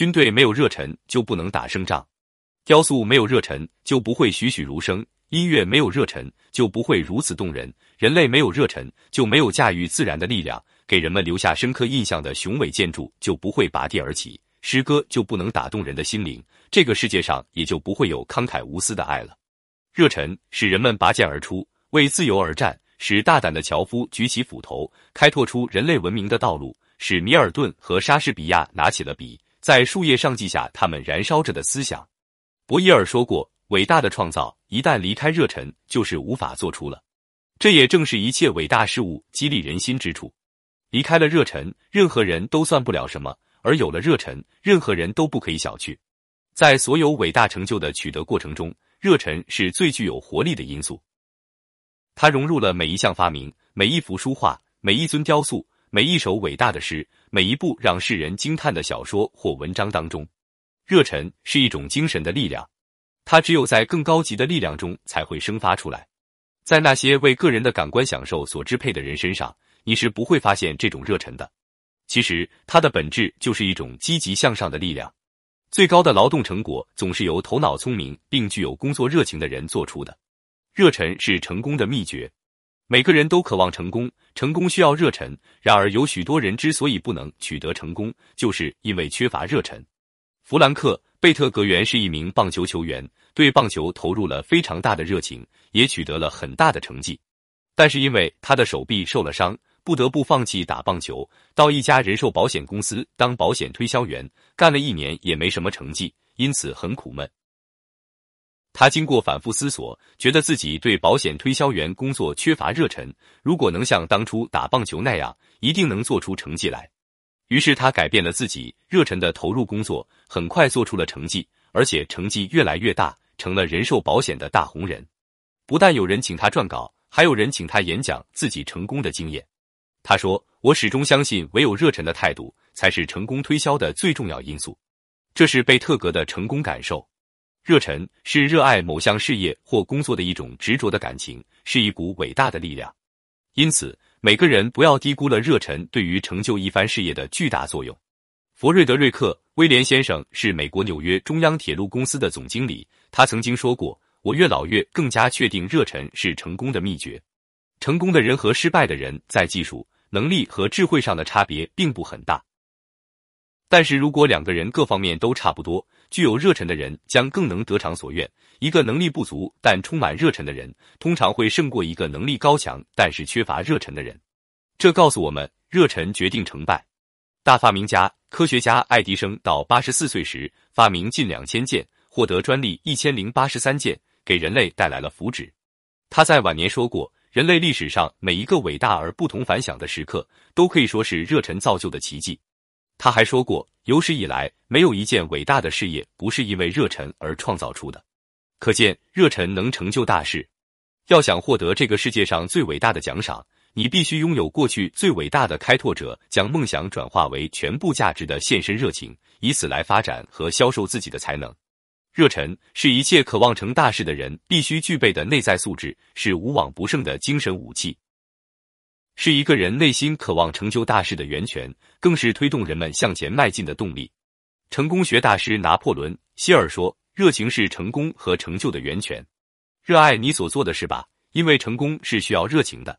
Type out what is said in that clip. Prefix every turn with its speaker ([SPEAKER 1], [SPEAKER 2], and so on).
[SPEAKER 1] 军队没有热忱就不能打胜仗，雕塑没有热忱就不会栩栩如生，音乐没有热忱就不会如此动人，人类没有热忱就没有驾驭自然的力量，给人们留下深刻印象的雄伟建筑就不会拔地而起，诗歌就不能打动人的心灵，这个世界上也就不会有慷慨无私的爱了。热忱使人们拔剑而出，为自由而战。使大胆的樵夫举起斧头，开拓出人类文明的道路；使米尔顿和莎士比亚拿起了笔，在树叶上记下他们燃烧着的思想。博伊尔说过：“伟大的创造一旦离开热忱，就是无法做出了。”这也正是一切伟大事物激励人心之处。离开了热忱，任何人都算不了什么；而有了热忱，任何人都不可以小觑。在所有伟大成就的取得过程中，热忱是最具有活力的因素。它融入了每一项发明、每一幅书画、每一尊雕塑、每一首伟大的诗、每一部让世人惊叹的小说或文章当中。热忱是一种精神的力量，它只有在更高级的力量中才会生发出来。在那些为个人的感官享受所支配的人身上，你是不会发现这种热忱的。其实，它的本质就是一种积极向上的力量。最高的劳动成果总是由头脑聪明并具有工作热情的人做出的。热忱是成功的秘诀，每个人都渴望成功，成功需要热忱。然而，有许多人之所以不能取得成功，就是因为缺乏热忱。弗兰克·贝特格原是一名棒球球员，对棒球投入了非常大的热情，也取得了很大的成绩。但是因为他的手臂受了伤，不得不放弃打棒球，到一家人寿保险公司当保险推销员，干了一年也没什么成绩，因此很苦闷。他经过反复思索，觉得自己对保险推销员工作缺乏热忱。如果能像当初打棒球那样，一定能做出成绩来。于是他改变了自己，热忱的投入工作，很快做出了成绩，而且成绩越来越大，成了人寿保险的大红人。不但有人请他撰稿，还有人请他演讲自己成功的经验。他说：“我始终相信，唯有热忱的态度才是成功推销的最重要因素。”这是贝特格的成功感受。热忱是热爱某项事业或工作的一种执着的感情，是一股伟大的力量。因此，每个人不要低估了热忱对于成就一番事业的巨大作用。弗瑞德瑞克·威廉先生是美国纽约中央铁路公司的总经理，他曾经说过：“我越老越更加确定热忱是成功的秘诀。成功的人和失败的人在技术、能力和智慧上的差别并不很大。”但是如果两个人各方面都差不多，具有热忱的人将更能得偿所愿。一个能力不足但充满热忱的人，通常会胜过一个能力高强但是缺乏热忱的人。这告诉我们，热忱决定成败。大发明家、科学家爱迪生到八十四岁时，发明近两千件，获得专利一千零八十三件，给人类带来了福祉。他在晚年说过：“人类历史上每一个伟大而不同凡响的时刻，都可以说是热忱造就的奇迹。”他还说过，有史以来没有一件伟大的事业不是因为热忱而创造出的。可见，热忱能成就大事。要想获得这个世界上最伟大的奖赏，你必须拥有过去最伟大的开拓者将梦想转化为全部价值的献身热情，以此来发展和销售自己的才能。热忱是一切渴望成大事的人必须具备的内在素质，是无往不胜的精神武器。是一个人内心渴望成就大事的源泉，更是推动人们向前迈进的动力。成功学大师拿破仑·希尔说：“热情是成功和成就的源泉。热爱你所做的事吧，因为成功是需要热情的。”